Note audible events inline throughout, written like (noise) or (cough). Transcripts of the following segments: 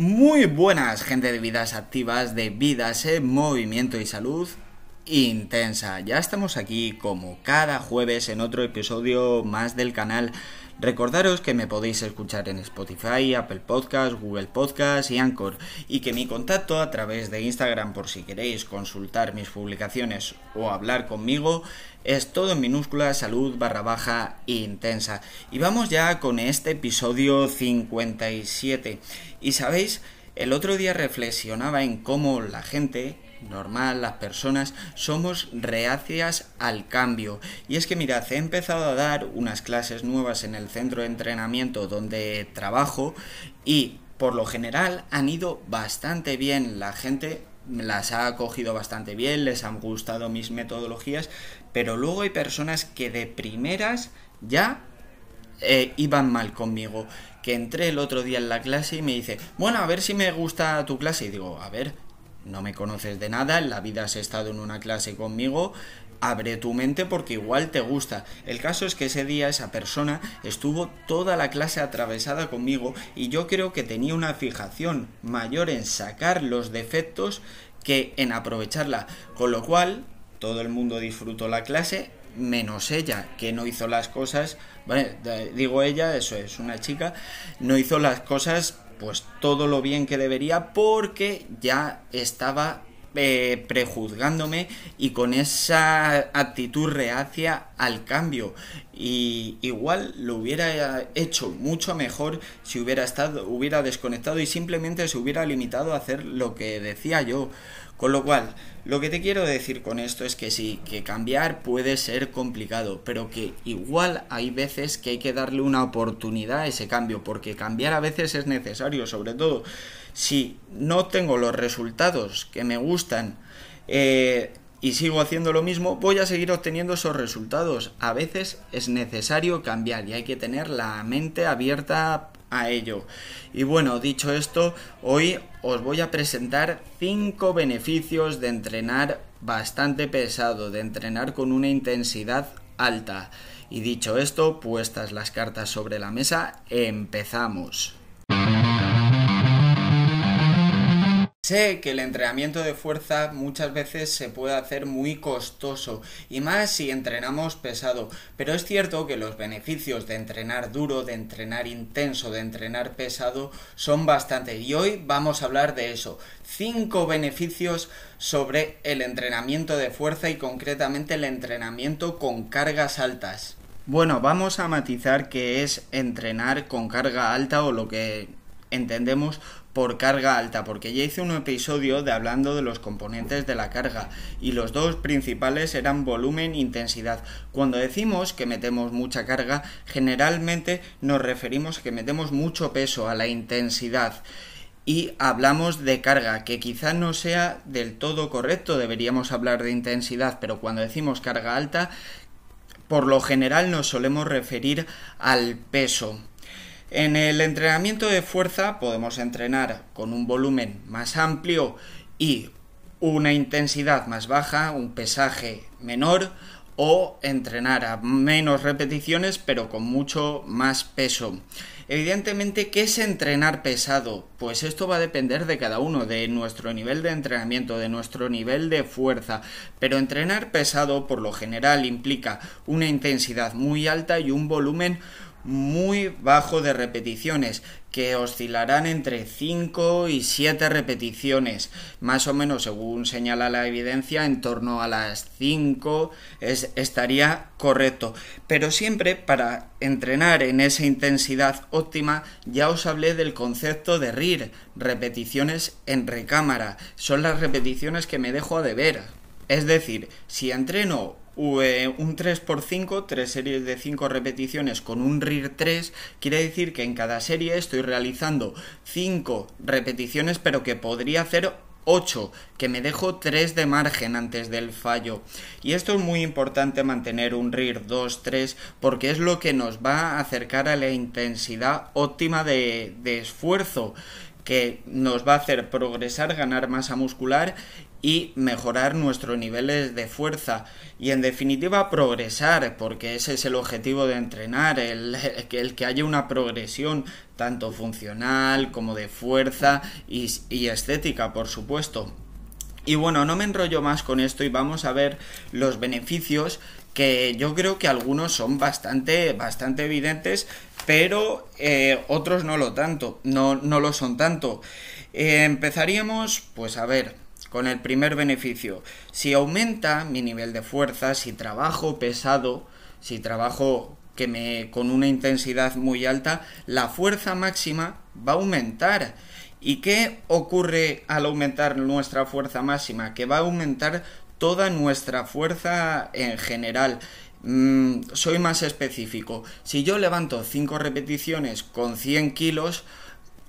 Muy buenas, gente de vidas activas, de vidas en movimiento y salud intensa. Ya estamos aquí como cada jueves en otro episodio más del canal. Recordaros que me podéis escuchar en Spotify, Apple Podcasts, Google Podcasts y Anchor y que mi contacto a través de Instagram por si queréis consultar mis publicaciones o hablar conmigo es todo en minúscula salud barra baja intensa. Y vamos ya con este episodio 57. Y sabéis, el otro día reflexionaba en cómo la gente normal, las personas somos reacias al cambio. Y es que mirad, he empezado a dar unas clases nuevas en el centro de entrenamiento donde trabajo y por lo general han ido bastante bien. La gente las ha acogido bastante bien, les han gustado mis metodologías, pero luego hay personas que de primeras ya eh, iban mal conmigo. Que entré el otro día en la clase y me dice, bueno, a ver si me gusta tu clase. Y digo, a ver, no me conoces de nada, en la vida has estado en una clase conmigo, abre tu mente porque igual te gusta. El caso es que ese día esa persona estuvo toda la clase atravesada conmigo y yo creo que tenía una fijación mayor en sacar los defectos que en aprovecharla. Con lo cual, todo el mundo disfrutó la clase, menos ella, que no hizo las cosas, bueno, digo ella, eso es una chica, no hizo las cosas pues todo lo bien que debería porque ya estaba eh, prejuzgándome y con esa actitud reacia al cambio y igual lo hubiera hecho mucho mejor si hubiera estado hubiera desconectado y simplemente se hubiera limitado a hacer lo que decía yo con lo cual, lo que te quiero decir con esto es que sí, que cambiar puede ser complicado, pero que igual hay veces que hay que darle una oportunidad a ese cambio, porque cambiar a veces es necesario, sobre todo si no tengo los resultados que me gustan. Eh, y sigo haciendo lo mismo, voy a seguir obteniendo esos resultados. A veces es necesario cambiar y hay que tener la mente abierta a ello. Y bueno, dicho esto, hoy os voy a presentar 5 beneficios de entrenar bastante pesado, de entrenar con una intensidad alta. Y dicho esto, puestas las cartas sobre la mesa, empezamos. Sé que el entrenamiento de fuerza muchas veces se puede hacer muy costoso y más si entrenamos pesado, pero es cierto que los beneficios de entrenar duro, de entrenar intenso, de entrenar pesado son bastante y hoy vamos a hablar de eso. Cinco beneficios sobre el entrenamiento de fuerza y concretamente el entrenamiento con cargas altas. Bueno, vamos a matizar qué es entrenar con carga alta o lo que entendemos por carga alta, porque ya hice un episodio de hablando de los componentes de la carga y los dos principales eran volumen e intensidad. Cuando decimos que metemos mucha carga, generalmente nos referimos a que metemos mucho peso a la intensidad y hablamos de carga, que quizá no sea del todo correcto, deberíamos hablar de intensidad, pero cuando decimos carga alta, por lo general nos solemos referir al peso. En el entrenamiento de fuerza podemos entrenar con un volumen más amplio y una intensidad más baja, un pesaje menor o entrenar a menos repeticiones pero con mucho más peso. Evidentemente, ¿qué es entrenar pesado? Pues esto va a depender de cada uno, de nuestro nivel de entrenamiento, de nuestro nivel de fuerza. Pero entrenar pesado por lo general implica una intensidad muy alta y un volumen muy bajo de repeticiones, que oscilarán entre 5 y 7 repeticiones, más o menos según señala la evidencia, en torno a las 5 estaría correcto. Pero siempre para entrenar en esa intensidad óptima, ya os hablé del concepto de RIR, repeticiones en recámara, son las repeticiones que me dejo de ver. Es decir, si entreno un 3x5, tres series de 5 repeticiones con un RIR 3, quiere decir que en cada serie estoy realizando 5 repeticiones, pero que podría hacer 8, que me dejo 3 de margen antes del fallo. Y esto es muy importante mantener un RIR 2-3 porque es lo que nos va a acercar a la intensidad óptima de, de esfuerzo que nos va a hacer progresar, ganar masa muscular y mejorar nuestros niveles de fuerza. Y en definitiva progresar porque ese es el objetivo de entrenar (laughs) el, que haya una progresión tanto funcional como de fuerza y, y estética por supuesto. Y bueno, no me enrollo más con esto y vamos a ver los beneficios que yo creo que algunos son bastante, bastante evidentes, pero eh, otros no lo tanto, no, no lo son tanto. Eh, empezaríamos, pues a ver, con el primer beneficio. Si aumenta mi nivel de fuerza, si trabajo pesado, si trabajo que me con una intensidad muy alta, la fuerza máxima va a aumentar. ¿Y qué ocurre al aumentar nuestra fuerza máxima? Que va a aumentar toda nuestra fuerza en general. Mm, soy más específico. Si yo levanto 5 repeticiones con 100 kilos,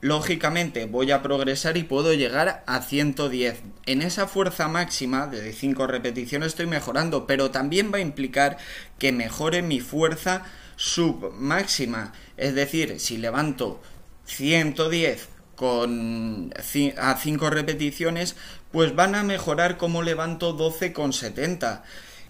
lógicamente voy a progresar y puedo llegar a 110. En esa fuerza máxima de 5 repeticiones estoy mejorando, pero también va a implicar que mejore mi fuerza submáxima. Es decir, si levanto 110 con a 5 repeticiones, pues van a mejorar como levanto 12 con 70.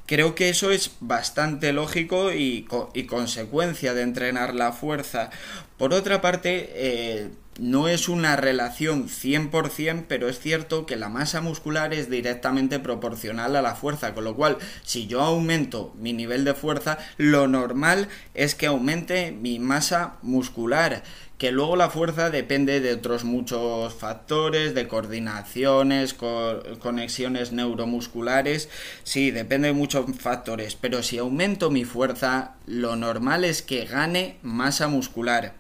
Creo que eso es bastante lógico y, y consecuencia de entrenar la fuerza. Por otra parte, eh, no es una relación 100%, pero es cierto que la masa muscular es directamente proporcional a la fuerza, con lo cual si yo aumento mi nivel de fuerza, lo normal es que aumente mi masa muscular que luego la fuerza depende de otros muchos factores, de coordinaciones, conexiones neuromusculares, sí, depende de muchos factores, pero si aumento mi fuerza, lo normal es que gane masa muscular.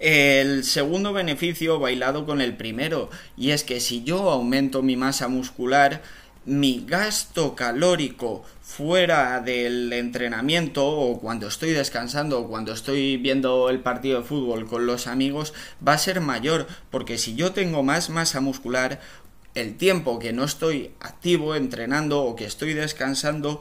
El segundo beneficio bailado con el primero, y es que si yo aumento mi masa muscular, mi gasto calórico fuera del entrenamiento o cuando estoy descansando o cuando estoy viendo el partido de fútbol con los amigos va a ser mayor porque si yo tengo más masa muscular el tiempo que no estoy activo entrenando o que estoy descansando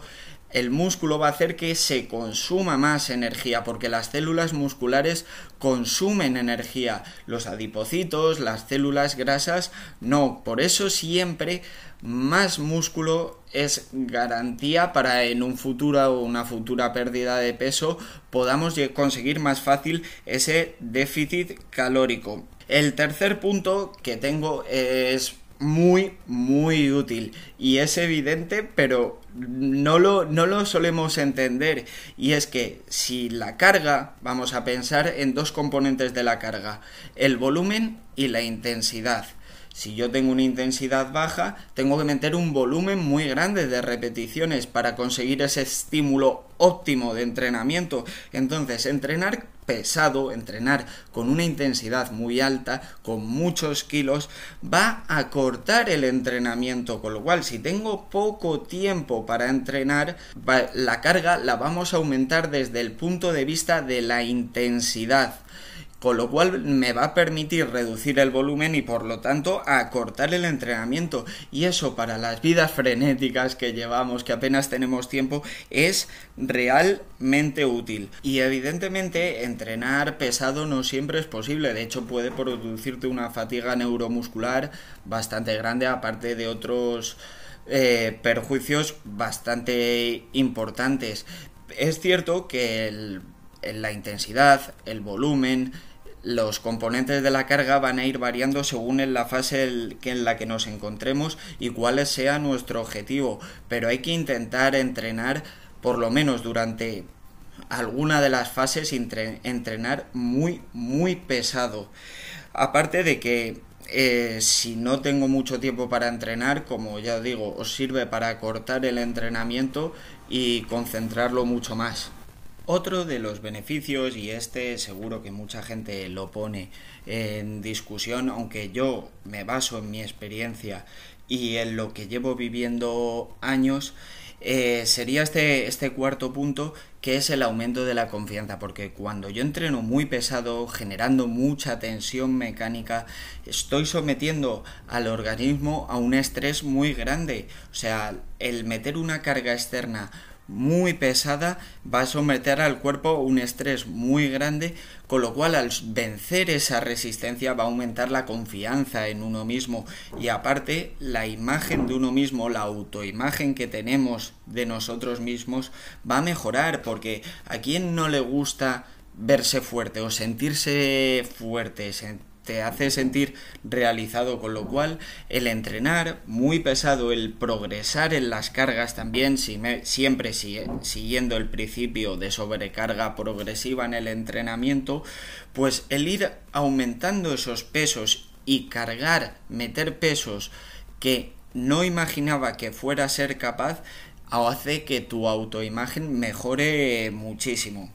el músculo va a hacer que se consuma más energía, porque las células musculares consumen energía, los adipocitos, las células grasas, no. Por eso siempre más músculo es garantía para en un futuro o una futura pérdida de peso podamos conseguir más fácil ese déficit calórico. El tercer punto que tengo es muy, muy útil. Y es evidente, pero no lo, no lo solemos entender. Y es que si la carga, vamos a pensar en dos componentes de la carga, el volumen y la intensidad. Si yo tengo una intensidad baja, tengo que meter un volumen muy grande de repeticiones para conseguir ese estímulo óptimo de entrenamiento. Entonces, entrenar pesado, entrenar con una intensidad muy alta, con muchos kilos, va a cortar el entrenamiento, con lo cual si tengo poco tiempo para entrenar, la carga la vamos a aumentar desde el punto de vista de la intensidad con lo cual me va a permitir reducir el volumen y por lo tanto acortar el entrenamiento. Y eso para las vidas frenéticas que llevamos que apenas tenemos tiempo es realmente útil. Y evidentemente entrenar pesado no siempre es posible. De hecho puede producirte una fatiga neuromuscular bastante grande aparte de otros eh, perjuicios bastante importantes. Es cierto que la intensidad, el volumen, los componentes de la carga van a ir variando según en la fase en la que nos encontremos y cuál sea nuestro objetivo, pero hay que intentar entrenar por lo menos durante alguna de las fases entrenar muy muy pesado. Aparte de que eh, si no tengo mucho tiempo para entrenar, como ya digo, os sirve para cortar el entrenamiento y concentrarlo mucho más. Otro de los beneficios, y este seguro que mucha gente lo pone en discusión, aunque yo me baso en mi experiencia y en lo que llevo viviendo años, eh, sería este, este cuarto punto que es el aumento de la confianza, porque cuando yo entreno muy pesado, generando mucha tensión mecánica, estoy sometiendo al organismo a un estrés muy grande. O sea, el meter una carga externa muy pesada va a someter al cuerpo un estrés muy grande, con lo cual al vencer esa resistencia va a aumentar la confianza en uno mismo. Y aparte la imagen de uno mismo, la autoimagen que tenemos de nosotros mismos va a mejorar porque a quien no le gusta verse fuerte o sentirse fuerte, te hace sentir realizado, con lo cual el entrenar muy pesado, el progresar en las cargas también, siempre siguiendo el principio de sobrecarga progresiva en el entrenamiento, pues el ir aumentando esos pesos y cargar, meter pesos que no imaginaba que fuera a ser capaz, hace que tu autoimagen mejore muchísimo.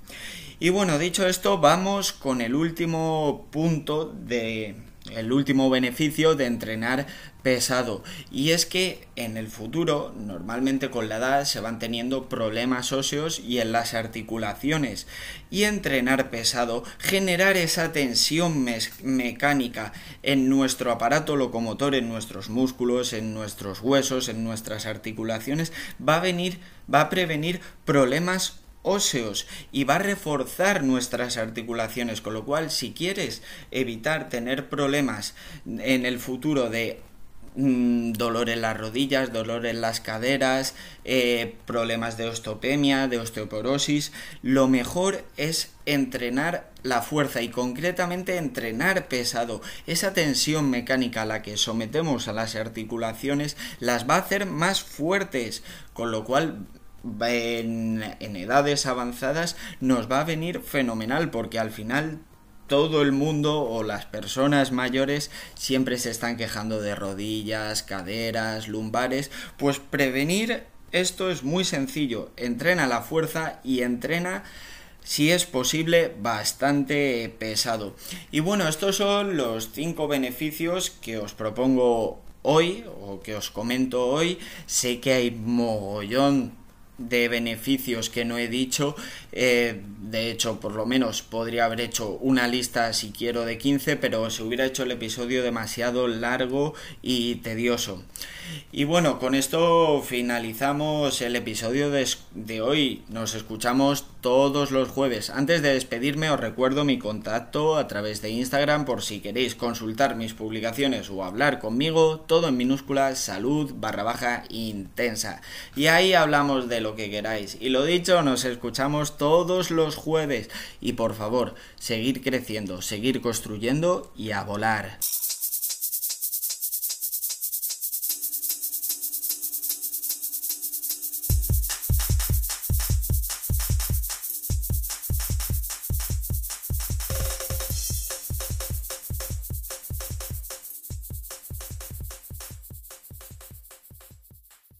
Y bueno, dicho esto, vamos con el último punto de el último beneficio de entrenar pesado. Y es que en el futuro normalmente con la edad se van teniendo problemas óseos y en las articulaciones. Y entrenar pesado generar esa tensión mecánica en nuestro aparato locomotor en nuestros músculos en nuestros huesos en nuestras articulaciones va a venir va a prevenir problemas óseos y va a reforzar nuestras articulaciones, con lo cual si quieres evitar tener problemas en el futuro de mm, dolor en las rodillas, dolor en las caderas, eh, problemas de osteopenia, de osteoporosis, lo mejor es entrenar la fuerza y concretamente entrenar pesado. Esa tensión mecánica a la que sometemos a las articulaciones las va a hacer más fuertes, con lo cual en, edades avanzadas nos va a venir fenomenal porque al final todo el mundo o las personas mayores siempre se están quejando de rodillas, caderas, lumbares, pues prevenir esto es muy sencillo, entrena la fuerza y entrena si es posible bastante pesado. Y bueno, estos son los cinco beneficios que os propongo hoy o que os comento hoy. Sé que hay mogollón de beneficios que no he dicho. Eh, de hecho, por lo menos podría haber hecho una lista si quiero de 15, pero se hubiera hecho el episodio demasiado largo y tedioso. Y bueno, con esto finalizamos el episodio de, de hoy. Nos escuchamos todos los jueves. Antes de despedirme os recuerdo mi contacto a través de Instagram por si queréis consultar mis publicaciones o hablar conmigo, todo en minúsculas, salud barra baja intensa. Y ahí hablamos de lo que queráis. Y lo dicho, nos escuchamos todos los jueves. Y por favor, seguir creciendo, seguir construyendo y a volar.